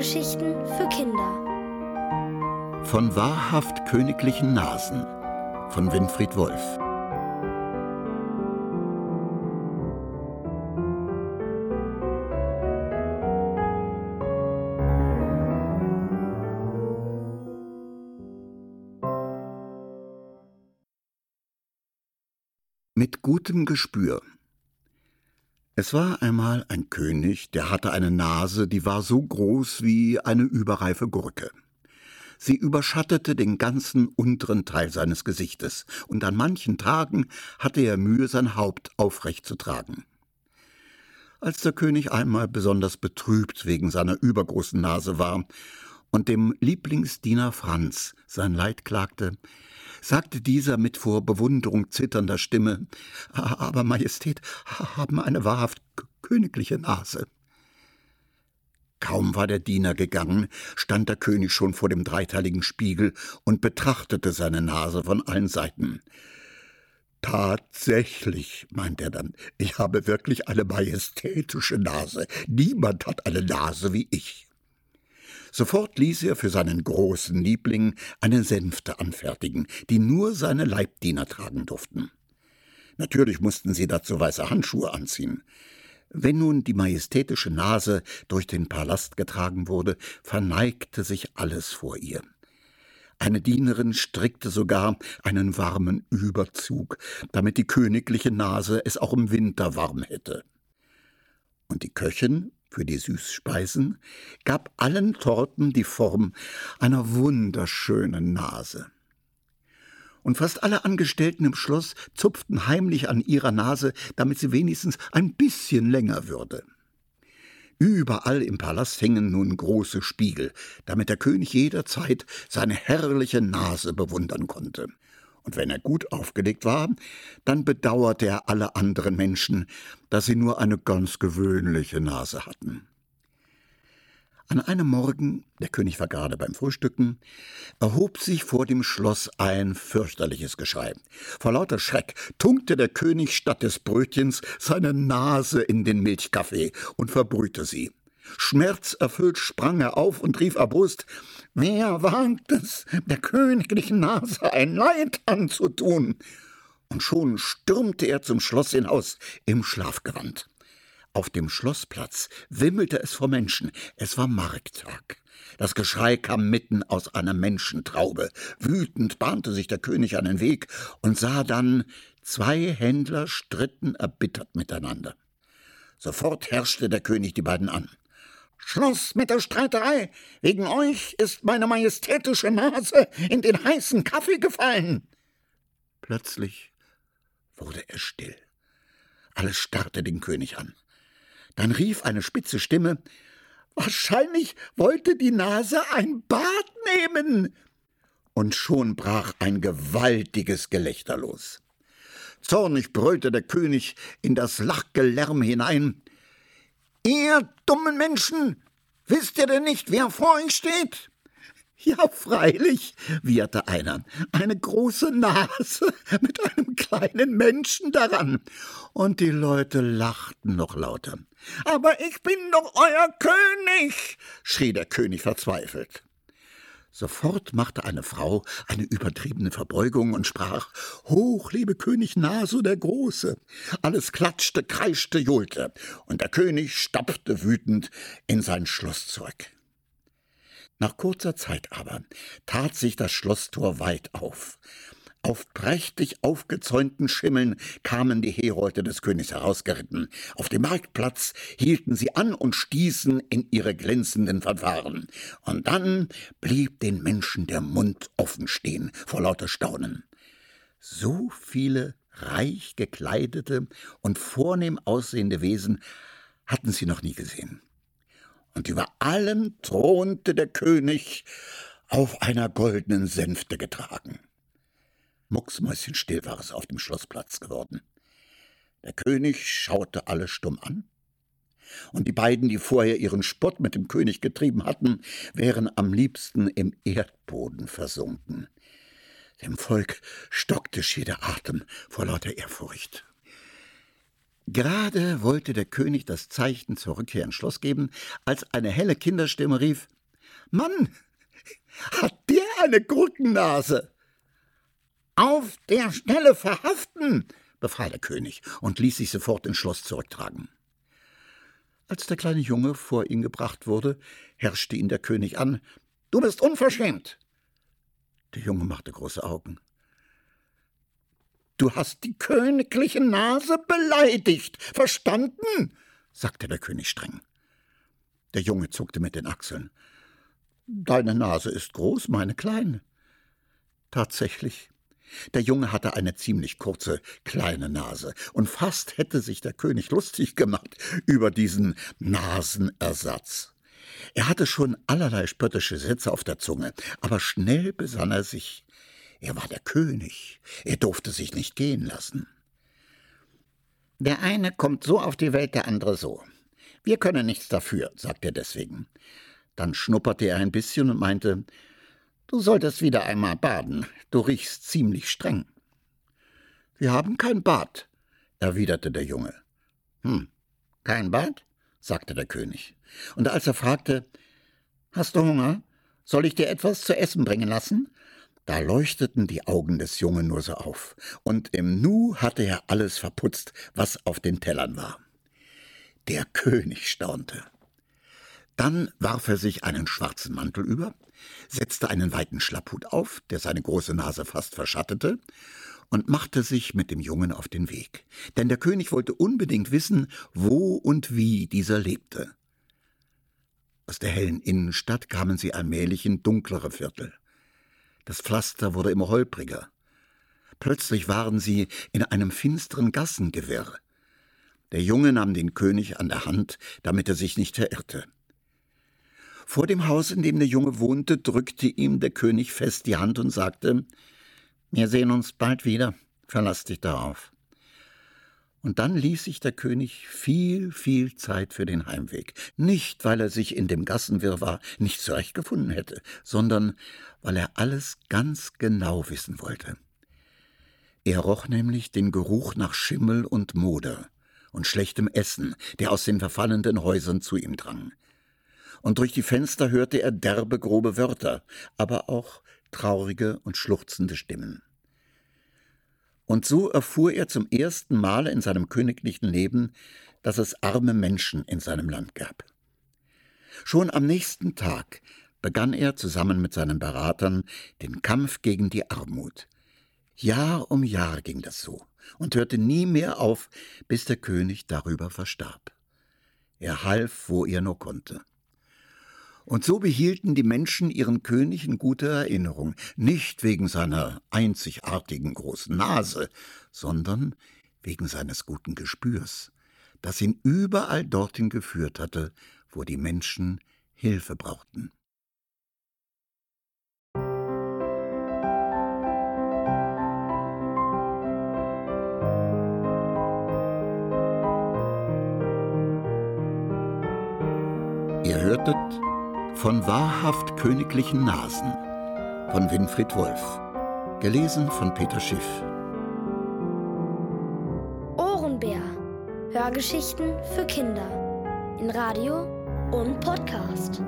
Hörgeschichten für Kinder. Von wahrhaft königlichen Nasen von Winfried Wolf. Mit gutem Gespür. Es war einmal ein König, der hatte eine Nase, die war so groß wie eine überreife Gurke. Sie überschattete den ganzen unteren Teil seines Gesichtes, und an manchen Tagen hatte er Mühe, sein Haupt aufrecht zu tragen. Als der König einmal besonders betrübt wegen seiner übergroßen Nase war und dem Lieblingsdiener Franz sein Leid klagte, sagte dieser mit vor Bewunderung zitternder Stimme Aber Majestät haben eine wahrhaft königliche Nase. Kaum war der Diener gegangen, stand der König schon vor dem dreiteiligen Spiegel und betrachtete seine Nase von allen Seiten. Tatsächlich, meint er dann, ich habe wirklich eine majestätische Nase. Niemand hat eine Nase wie ich. Sofort ließ er für seinen großen Liebling eine Sänfte anfertigen, die nur seine Leibdiener tragen durften. Natürlich mussten sie dazu weiße Handschuhe anziehen. Wenn nun die majestätische Nase durch den Palast getragen wurde, verneigte sich alles vor ihr. Eine Dienerin strickte sogar einen warmen Überzug, damit die königliche Nase es auch im Winter warm hätte. Und die Köchin für die Süßspeisen, gab allen Torten die Form einer wunderschönen Nase. Und fast alle Angestellten im Schloss zupften heimlich an ihrer Nase, damit sie wenigstens ein bisschen länger würde. Überall im Palast hingen nun große Spiegel, damit der König jederzeit seine herrliche Nase bewundern konnte und wenn er gut aufgelegt war, dann bedauerte er alle anderen Menschen, dass sie nur eine ganz gewöhnliche Nase hatten. An einem Morgen, der König war gerade beim Frühstücken, erhob sich vor dem Schloss ein fürchterliches Geschrei. Vor lauter Schreck tunkte der König statt des Brötchens seine Nase in den Milchkaffee und verbrühte sie. Schmerzerfüllt sprang er auf und rief erbost Wer wagt es, der königlichen Nase ein Leid anzutun? Und schon stürmte er zum Schloss hinaus im Schlafgewand. Auf dem Schloßplatz wimmelte es vor Menschen. Es war Markttag. Das Geschrei kam mitten aus einer Menschentraube. Wütend bahnte sich der König einen Weg und sah dann, zwei Händler stritten erbittert miteinander. Sofort herrschte der König die beiden an. Schluss mit der Streiterei. Wegen euch ist meine majestätische Nase in den heißen Kaffee gefallen. Plötzlich wurde er still. Alles starrte den König an. Dann rief eine spitze Stimme Wahrscheinlich wollte die Nase ein Bad nehmen. Und schon brach ein gewaltiges Gelächter los. Zornig brüllte der König in das Lachgelärm hinein Ihr dummen Menschen, wisst ihr denn nicht, wer vor euch steht? Ja, freilich, wieherte einer, eine große Nase mit einem kleinen Menschen daran. Und die Leute lachten noch lauter. Aber ich bin doch euer König, schrie der König verzweifelt. Sofort machte eine Frau eine übertriebene Verbeugung und sprach Hoch, liebe König Naso der Große. Alles klatschte, kreischte, johlte, und der König stapfte wütend in sein Schloss zurück. Nach kurzer Zeit aber tat sich das Schlosstor weit auf. Auf prächtig aufgezäunten Schimmeln kamen die Herolde des Königs herausgeritten. Auf dem Marktplatz hielten sie an und stießen in ihre glänzenden Verfahren. Und dann blieb den Menschen der Mund offen stehen vor lauter Staunen. So viele reich gekleidete und vornehm aussehende Wesen hatten sie noch nie gesehen. Und über allem thronte der König auf einer goldenen Sänfte getragen. Mucksmäuschenstill war es auf dem Schloßplatz geworden. Der König schaute alle stumm an, und die beiden, die vorher ihren Spott mit dem König getrieben hatten, wären am liebsten im Erdboden versunken. Dem Volk stockte schier der Atem vor lauter Ehrfurcht. Gerade wollte der König das Zeichen zur Rückkehr ins Schloss geben, als eine helle Kinderstimme rief Mann, hat der eine Gurkennase? Auf der Stelle verhaften, befahl der König und ließ sich sofort ins Schloss zurücktragen. Als der kleine Junge vor ihn gebracht wurde, herrschte ihn der König an Du bist unverschämt. Der Junge machte große Augen. Du hast die königliche Nase beleidigt. Verstanden? sagte der König streng. Der Junge zuckte mit den Achseln. Deine Nase ist groß, meine kleine. Tatsächlich. Der Junge hatte eine ziemlich kurze, kleine Nase, und fast hätte sich der König lustig gemacht über diesen Nasenersatz. Er hatte schon allerlei spöttische Sätze auf der Zunge, aber schnell besann er sich. Er war der König. Er durfte sich nicht gehen lassen. Der eine kommt so auf die Welt, der andere so. Wir können nichts dafür, sagte er deswegen. Dann schnupperte er ein bisschen und meinte, Du solltest wieder einmal baden, du riechst ziemlich streng. Wir haben kein Bad, erwiderte der Junge. Hm, kein Bad? sagte der König. Und als er fragte, Hast du Hunger? Soll ich dir etwas zu essen bringen lassen? Da leuchteten die Augen des Jungen nur so auf, und im Nu hatte er alles verputzt, was auf den Tellern war. Der König staunte. Dann warf er sich einen schwarzen Mantel über, setzte einen weiten Schlapphut auf, der seine große Nase fast verschattete, und machte sich mit dem Jungen auf den Weg. Denn der König wollte unbedingt wissen, wo und wie dieser lebte. Aus der hellen Innenstadt kamen sie allmählich in dunklere Viertel. Das Pflaster wurde immer holpriger. Plötzlich waren sie in einem finsteren Gassengewirr. Der Junge nahm den König an der Hand, damit er sich nicht verirrte. Vor dem Haus, in dem der Junge wohnte, drückte ihm der König fest die Hand und sagte Wir sehen uns bald wieder, verlass dich darauf. Und dann ließ sich der König viel, viel Zeit für den Heimweg. Nicht, weil er sich in dem Gassenwirrwarr nicht zurechtgefunden hätte, sondern weil er alles ganz genau wissen wollte. Er roch nämlich den Geruch nach Schimmel und Moder und schlechtem Essen, der aus den verfallenden Häusern zu ihm drang. Und durch die Fenster hörte er derbe, grobe Wörter, aber auch traurige und schluchzende Stimmen. Und so erfuhr er zum ersten Mal in seinem königlichen Leben, dass es arme Menschen in seinem Land gab. Schon am nächsten Tag begann er zusammen mit seinen Beratern den Kampf gegen die Armut. Jahr um Jahr ging das so und hörte nie mehr auf, bis der König darüber verstarb. Er half, wo er nur konnte. Und so behielten die Menschen ihren König in guter Erinnerung, nicht wegen seiner einzigartigen großen Nase, sondern wegen seines guten Gespürs, das ihn überall dorthin geführt hatte, wo die Menschen Hilfe brauchten. Ihr hörtet von wahrhaft königlichen Nasen von Winfried Wolf. Gelesen von Peter Schiff. Ohrenbär. Hörgeschichten für Kinder. In Radio und Podcast.